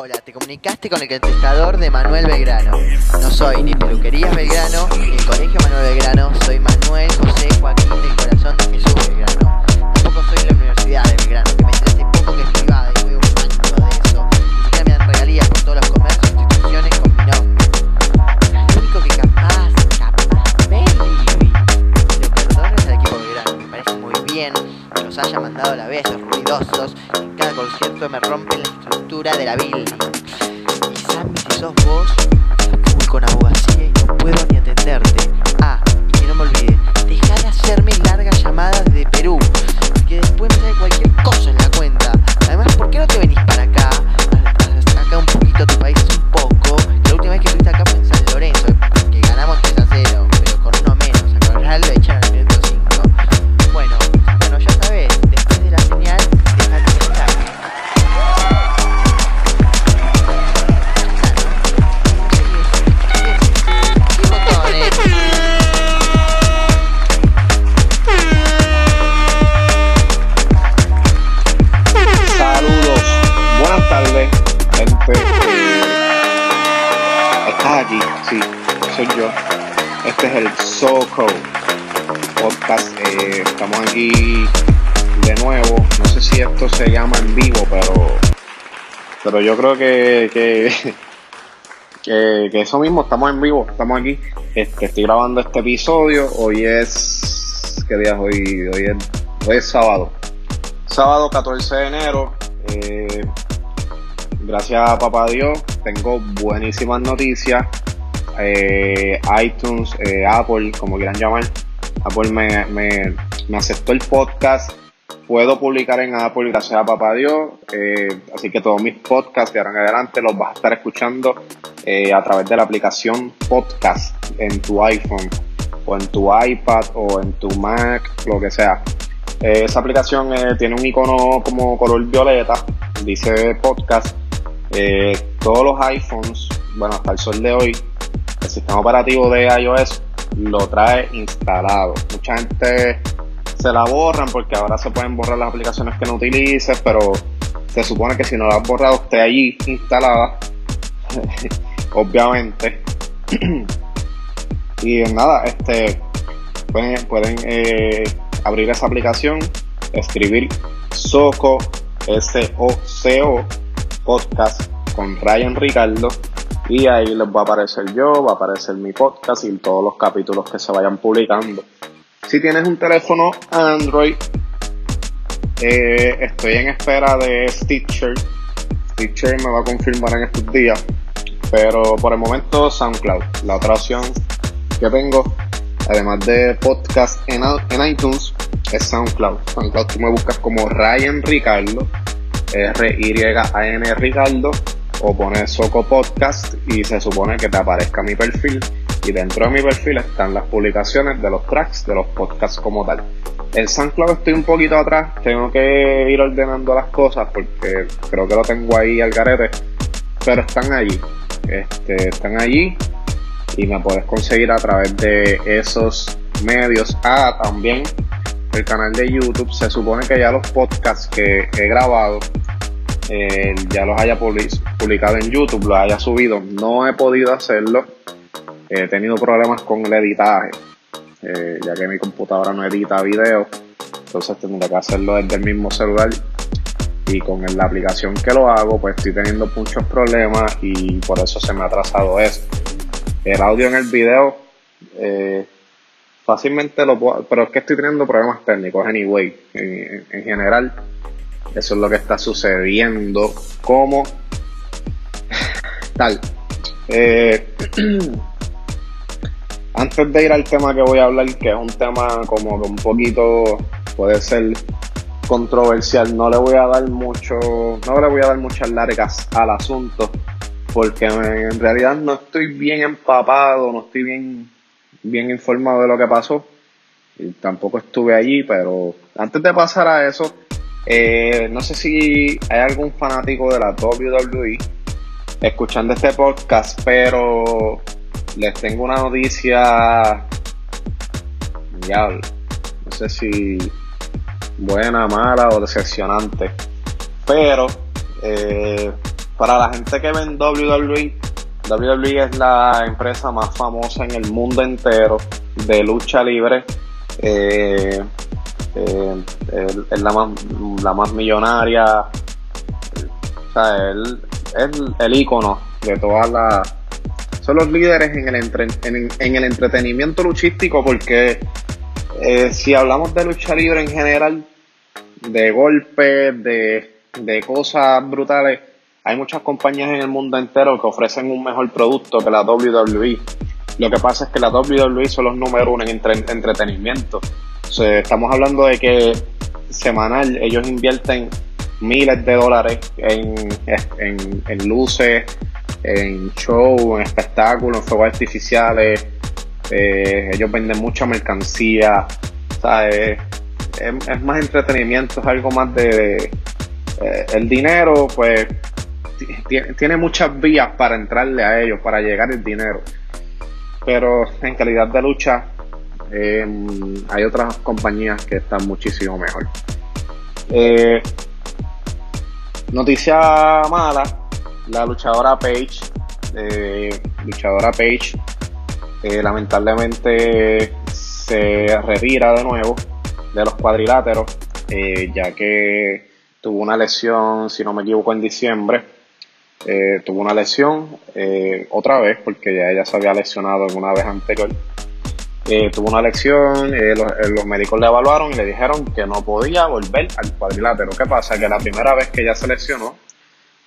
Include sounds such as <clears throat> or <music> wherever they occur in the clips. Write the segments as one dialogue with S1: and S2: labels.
S1: Hola, te comunicaste con el contestador de Manuel Belgrano. No soy ni peluquerías Belgrano, ni el colegio Manuel Belgrano, soy Manuel José Joaquín del corazón de Jesús Belgrano. Tampoco soy la Universidad de Belgrano, que me interesa poco que es privada y voy un mancho de eso. Ni siquiera me dan regalías por todos los comercios de la building. Y Sammy, si sos vos, voy con abogacía
S2: estamos aquí de nuevo. No sé si esto se llama en vivo, pero, pero yo creo que, <laughs> que, que, eso mismo, estamos en vivo, estamos aquí. Este, estoy grabando este episodio. Hoy es. ¿Qué día es hoy? Hoy es, hoy es sábado. Sábado 14 de enero. eh, gracias a papá Dios, tengo buenísimas noticias. Eh, iTunes, eh, Apple, como quieran llamar. Apple me- me aceptó el podcast. Puedo publicar en Apple gracias a papá Dios. eh, así que todos mis podcasts de ahora en adelante los vas a estar escuchando eh, a través de la aplicación podcast en tu iPhone o en tu iPad o en tu Mac, lo que sea. Eh, esa aplicación tiene un icono como color violeta, dice podcast. Todos los iPhones, bueno, hasta el sol de hoy, el sistema operativo de iOS lo trae instalado. Mucha gente se la borran porque ahora se pueden borrar las aplicaciones que no utilices, pero se supone que si no la has borrado esté allí instalada, <laughs> obviamente. <clears throat> y nada, este pueden, pueden eh, abrir esa aplicación, escribir Soco, S-O-C-O, podcast con Ryan Ricardo. Y ahí les va a aparecer yo, va a aparecer mi podcast y todos los capítulos que se vayan publicando. Si tienes un teléfono Android, eh, estoy en espera de Stitcher. Stitcher me va a confirmar en estos días. Pero por el momento SoundCloud. La otra opción que tengo, además de podcast en, en iTunes, es SoundCloud. SoundCloud tú me buscas como Ryan Ricardo, R-Y-A-N Ricardo, o pones Soco Podcast y se supone que te aparezca mi perfil. Y dentro de mi perfil están las publicaciones de los tracks de los podcasts como tal. El SoundCloud estoy un poquito atrás, tengo que ir ordenando las cosas porque creo que lo tengo ahí al garete, pero están allí. Este, están allí y me puedes conseguir a través de esos medios. Ah, también el canal de YouTube. Se supone que ya los podcasts que he grabado eh, ya los haya publi- publicado en YouTube, los haya subido. No he podido hacerlo. He tenido problemas con el editaje, eh, ya que mi computadora no edita video. Entonces tendré que hacerlo desde el mismo celular. Y con la aplicación que lo hago, pues estoy teniendo muchos problemas y por eso se me ha atrasado eso. El audio en el video, eh, fácilmente lo puedo, pero es que estoy teniendo problemas técnicos, anyway, en, en general. Eso es lo que está sucediendo como <laughs> tal. Eh, <clears throat> antes de ir al tema que voy a hablar, que es un tema como que un poquito puede ser controversial, no le voy a dar mucho, no le voy a dar muchas largas al asunto, porque en realidad no estoy bien empapado, no estoy bien, bien informado de lo que pasó. Y tampoco estuve allí, pero antes de pasar a eso, eh, no sé si hay algún fanático de la WWE escuchando este podcast, pero les tengo una noticia. Diablo. No sé si buena, mala o decepcionante. Pero eh, para la gente que ve en WWE, WWE es la empresa más famosa en el mundo entero de lucha libre. Eh, eh, es la más, la más millonaria. O sea, es el icono de todas las. Son los líderes en el, en, el entretenimiento luchístico porque eh, si hablamos de lucha libre en general, de golpes, de, de cosas brutales, hay muchas compañías en el mundo entero que ofrecen un mejor producto que la WWE. Lo que pasa es que la WWE son los número uno en entretenimiento. estamos hablando de que semanal ellos invierten miles de dólares en, en, luces, en show, en espectáculos, en fuegos artificiales. Eh, ellos venden mucha mercancía. Es, es, más entretenimiento, es algo más de... Eh, el dinero, pues tiene muchas vías para entrarle a ellos, para llegar el dinero. Pero en calidad de lucha em, hay otras compañías que están muchísimo mejor. Eh, noticia mala, la luchadora Paige, eh, luchadora Paige, eh, lamentablemente se retira de nuevo de los cuadriláteros, ya que tuvo una lesión, si no me equivoco, en diciembre eh, tuvo una lesión eh, otra vez, porque ya ella se había lesionado en una vez anterior. Eh, tuvo una lesión, los, médicos le evaluaron y le dijeron que no podía volver al cuadrilátero. ¿Qué pasa? Que la primera vez que ella se lesionó,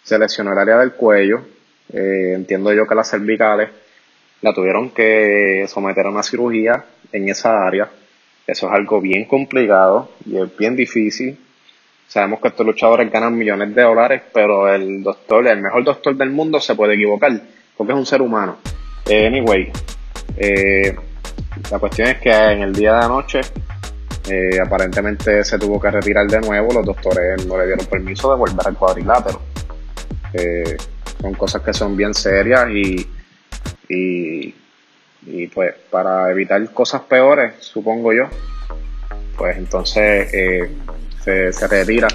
S2: se lesionó el área del cuello. entiendo yo que las cervicales la tuvieron que someter a una cirugía en esa área. Eso es algo bien complicado y es bien difícil Sabemos que estos luchadores ganan millones de dólares, pero el doctor, el mejor doctor del mundo, se puede equivocar, porque es un ser humano. Eh, anyway, eh, la cuestión es que en el día de anoche eh, aparentemente se tuvo que retirar de nuevo, los doctores no le dieron permiso de volver al cuadrilátero. Son cosas que son bien serias y, y, pues para evitar cosas peores, supongo yo, pues entonces se, se retira.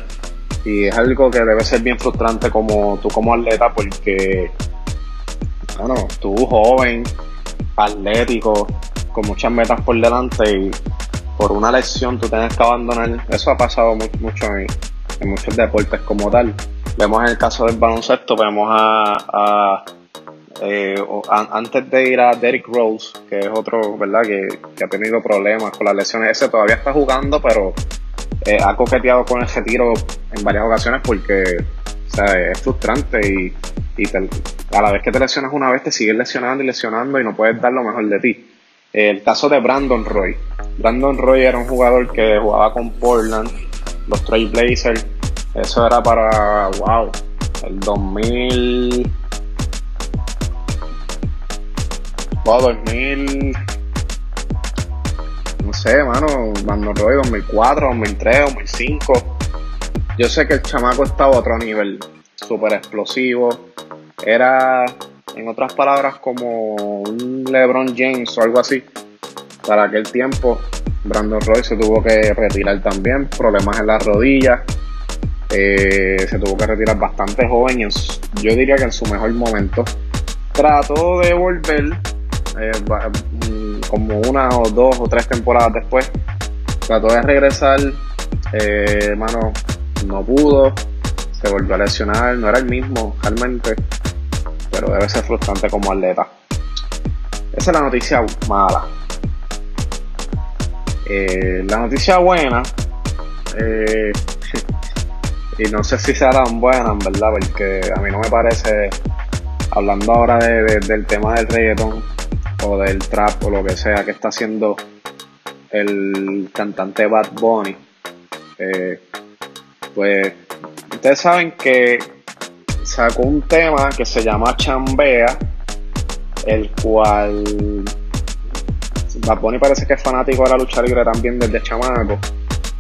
S2: Y es algo que debe ser bien frustrante como tú como atleta porque, bueno, tú joven, atlético, con muchas metas por delante y por una lesión tú tienes que abandonar. Eso ha pasado mucho en, en muchos deportes como tal. Vemos en el caso del baloncesto, vemos a, eh, antes de ir a Derrick Rose, que es otro, ¿verdad? Que, que, ha tenido problemas con las lesiones. Ese todavía está jugando, pero eh, ha coqueteado con ese tiro en varias ocasiones porque es frustrante y, a la vez que te lesionas una vez te sigues lesionando y lesionando y no puedes dar lo mejor de ti. el caso de Brandon Roy. Brandon Roy era un jugador que jugaba con Portland, los Trailblazers. Eso era para, wow, el 2000... Wow, 2000 no sé, mano, Van Roy 2004, 2003, 2005. Yo sé que el chamaco estaba a otro nivel, súper explosivo. Era, en otras palabras, como un LeBron James o algo así. Para aquel tiempo, Brandon Roy se tuvo que retirar también, problemas en las rodillas. Eh, se tuvo que retirar bastante joven, yo diría que en su mejor momento. Trató de volver, eh, como una o dos o tres temporadas después, trató de regresar, eh, hermano, no pudo, se volvió a lesionar, no era el mismo realmente, pero debe ser frustrante como atleta. Esa es la noticia mala. Eh, la noticia buena, eh, y no sé si será tan buena, en verdad, porque a mí no me parece, hablando ahora del tema del reggaetón, o del trap o lo que sea que está haciendo el cantante Bad Bunny, eh, pues ustedes saben que sacó un tema que se llama Chambea, el cual Bad Bunny parece que es fanático de la lucha libre también desde chamaco.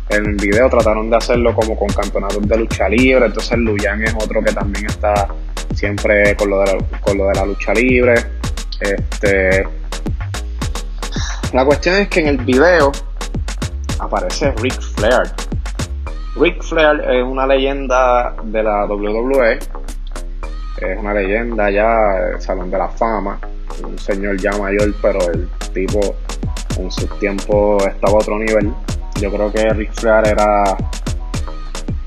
S2: En el video trataron de hacerlo como con campeonatos de lucha libre, entonces Luyan es otro que también está siempre con lo de la lucha libre. Este, la cuestión es que en el video aparece Ric Flair. Ric Flair es una leyenda de la WWE es una leyenda ya, Salón de la Fama, un señor ya mayor, pero el tipo en su tiempo estaba a otro nivel. Yo creo que Ric Flair era.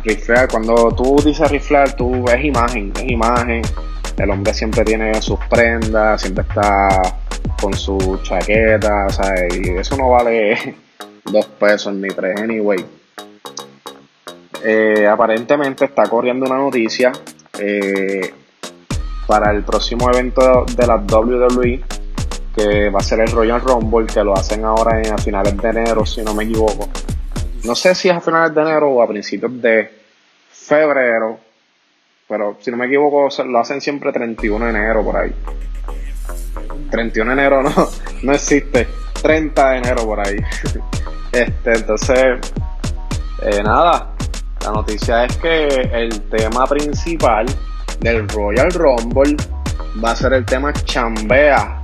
S2: Ric Flair, cuando tú dices Ric Flair, tú ves imagen, es imagen. El hombre siempre tiene sus prendas, siempre está con su chaqueta, o sea, y eso no vale <laughs> dos pesos ni tres, anyway. Eh, aparentemente está corriendo una noticia eh, para el próximo evento de la WWE que va a ser el Royal Rumble, que lo hacen ahora en, a finales de enero, si no me equivoco. No sé si es a finales de enero o a principios de febrero, pero si no me equivoco, lo hacen siempre 31 de enero por ahí. 31 de enero no, <laughs> no existe, 30 de enero por ahí. <laughs> Este, entonces, eh, nada, la noticia es que el tema principal del Royal Rumble va a ser el tema chambea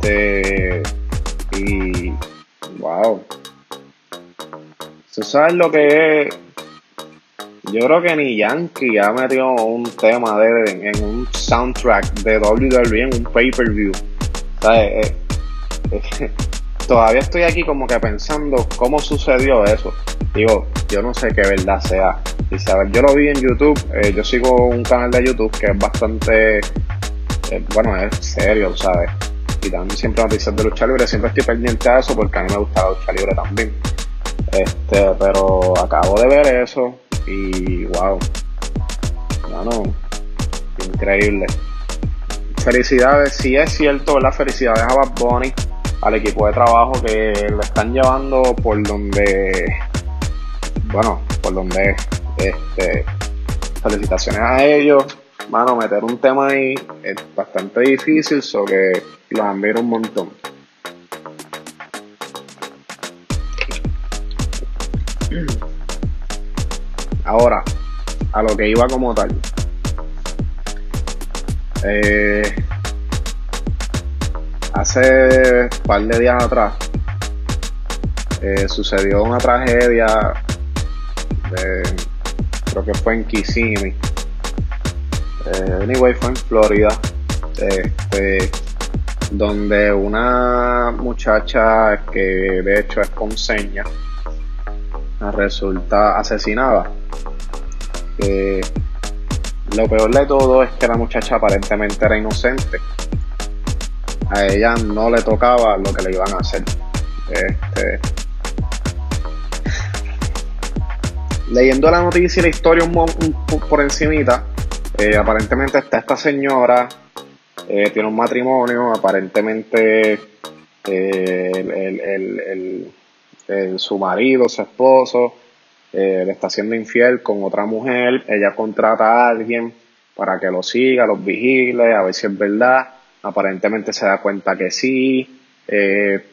S2: este. Y. Wow. ¿Se sabe lo que es? Yo creo que ni Yankee ha metido un tema de, en un soundtrack de WWE en un pay-per-view. Eh, eh, eh, <laughs> todavía estoy aquí como que pensando cómo sucedió eso. Digo, yo no sé qué verdad sea. Y saber, yo lo vi en YouTube. yo sigo un canal de YouTube que es bastante. bueno, es serio, ¿sabes? Y también siempre noticias de lucha libre, siempre estoy pendiente a eso porque a mí me gusta la lucha libre también. Este, pero acabo de ver eso y wow, no, increíble. Felicidades, si es cierto, las felicidades a Bad Bunny, al equipo de trabajo que lo están llevando por donde, bueno, por donde, este, felicitaciones a ellos. Mano, meter un tema ahí es bastante difícil, so que los admiro un montón. Ahora, a lo que iba como tal. Eh, hace un par de días atrás eh, sucedió una tragedia, creo que fue en Kissimmee. Eh, anyway, fue en Florida. Este, donde una muchacha que de hecho es con seña resulta asesinada. lo peor de todo es que la muchacha aparentemente era inocente. A ella no le tocaba lo que le iban a hacer. Este, leyendo la noticia y la historia un, por encimita, eh, aparentemente está esta señora eh, tiene un matrimonio, aparentemente eh, su marido, su esposo, eh, le está siendo infiel con otra mujer, ella contrata a alguien para que lo siga, los vigile, a ver si es verdad, aparentemente se da cuenta que sí,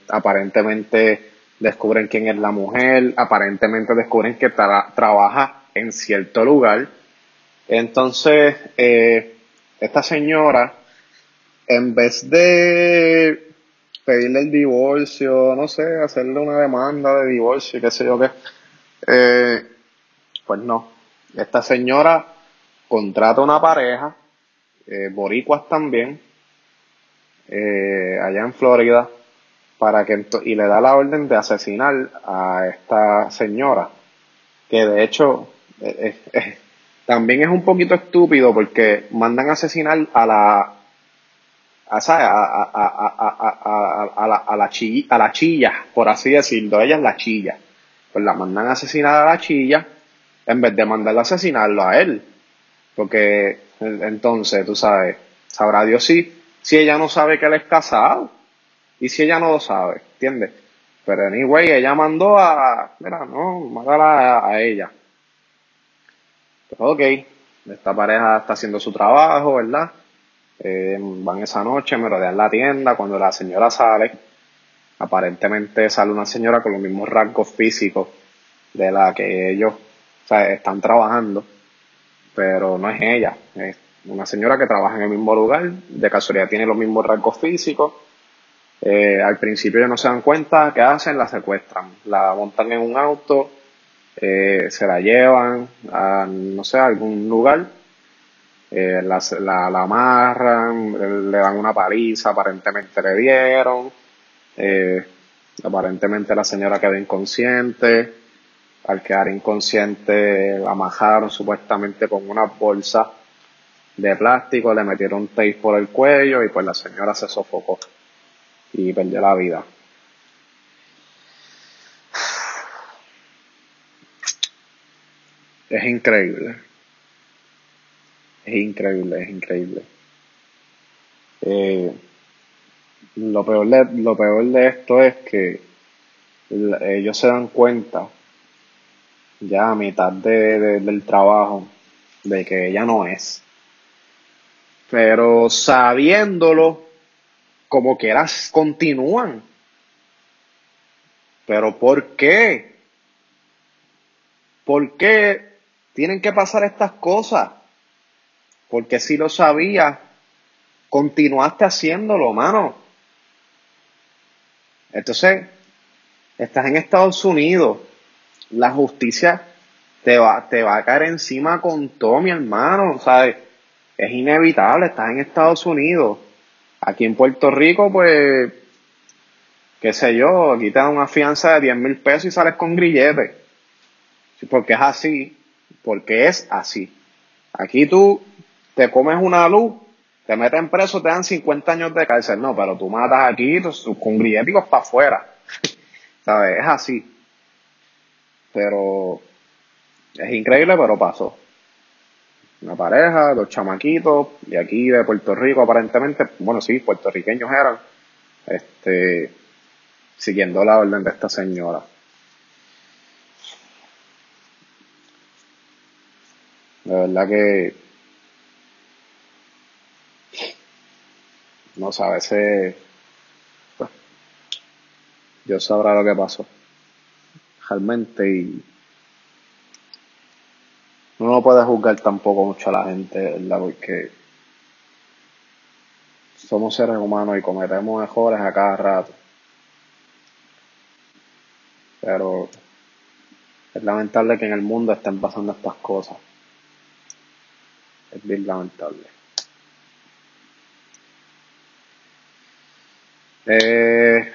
S2: aparentemente descubren quién es la mujer, aparentemente descubren que trabaja en cierto lugar. Entonces, esta señora en vez de pedirle el divorcio, no sé, hacerle una demanda de divorcio, qué sé yo qué, eh, pues no. Esta señora contrata una pareja, eh, boricuas también, eh, allá en Florida, para que y le da la orden de asesinar a esta señora, que de hecho <laughs> también es un poquito estúpido porque mandan a asesinar a la a, a, la, a, la chilla, a la chilla, por así decirlo, ella es la chilla. Pues la mandan a asesinar a la chilla en vez de mandarla a asesinarlo a él. Porque entonces, tú sabes, sabrá Dios si, si ella no sabe que él es casado. Y si ella no lo sabe, ¿entiendes? Pero anyway, ella mandó a, mira, no, mandala a, a ella. Ok, esta pareja está haciendo su trabajo, ¿verdad? Eh, van esa noche, me rodean la tienda. Cuando la señora sale, aparentemente sale una señora con los mismos rasgos físicos de la que ellos están trabajando, pero no es ella. Es una señora que trabaja en el mismo lugar, de casualidad tiene los mismos rasgos físicos. Eh, al principio ellos no se dan cuenta, ¿qué hacen? La secuestran, la montan en un auto, eh, se la llevan a, no sé, a algún lugar eh, la, la, la, amarran, le dan una paliza, aparentemente le dieron, eh, aparentemente la señora quedó inconsciente, al quedar inconsciente la amajaron supuestamente con una bolsa de plástico, le metieron tape por el cuello y pues la señora se sofocó y perdió la vida. Es increíble. Es increíble, es increíble. Eh, lo, peor de, lo peor de esto es que ellos se dan cuenta ya a mitad de, del trabajo de que ella no es. Pero sabiéndolo, como que las continúan. Pero ¿por qué? ¿Por qué tienen que pasar estas cosas? Porque si lo sabías, continuaste haciéndolo, mano. Entonces, estás en Estados Unidos, la justicia te va, te va a caer encima con todo, mi hermano, ¿sabes? Es inevitable, estás en Estados Unidos. Aquí en Puerto Rico, pues, qué sé yo, aquí te dan una fianza de 10 mil pesos y sales con grillete. Porque es así, porque es así. Aquí tú te comes una luz, te meten preso, te dan 50 años de cárcel. No, pero tú matas aquí con grilleticos para afuera. <laughs> ¿Sabes? Es así. Pero es increíble, pero pasó. Una pareja, dos chamaquitos, de aquí de Puerto Rico aparentemente, bueno sí, puertorriqueños eran, este, siguiendo la orden de esta señora. De verdad que no sé, a veces pues, sabrá lo que pasó realmente y uno no puede juzgar tampoco mucho a la gente, ¿verdad? Porque somos seres humanos y cometemos mejores a cada rato. Pero es lamentable que en el mundo estén pasando estas cosas. Es bien lamentable. Eh,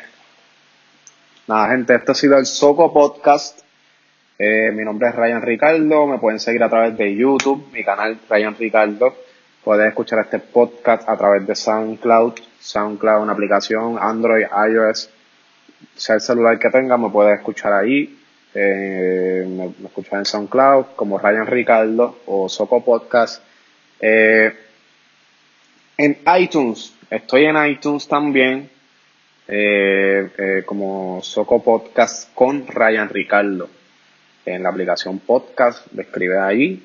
S2: nada, gente, este ha sido el Soco Podcast. Eh, mi nombre es Ryan Ricardo. Me pueden seguir a través de YouTube, mi canal Ryan Ricardo. Puedes escuchar este podcast a través de SoundCloud. SoundCloud, una aplicación Android, iOS. Sea el celular que tenga, me puedes escuchar ahí. Eh, me, me en SoundCloud como Ryan Ricardo o Soco Podcast. en iTunes, estoy en iTunes también eh, eh, como Soco Podcast con Ryan Ricardo. En la aplicación podcast, le escribes ahí,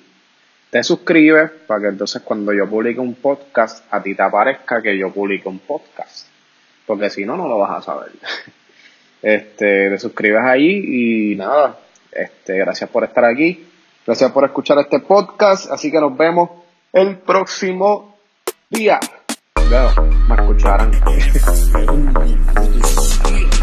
S2: te suscribes para que entonces cuando yo publique un podcast, a ti te aparezca que yo publique un podcast. Porque si no, no lo vas a saber. <laughs> Este, te suscribes ahí y nada, este, gracias por estar aquí. Gracias por escuchar este podcast. Así que nos vemos el próximo día. Gao, Marco Ciarang. <laughs>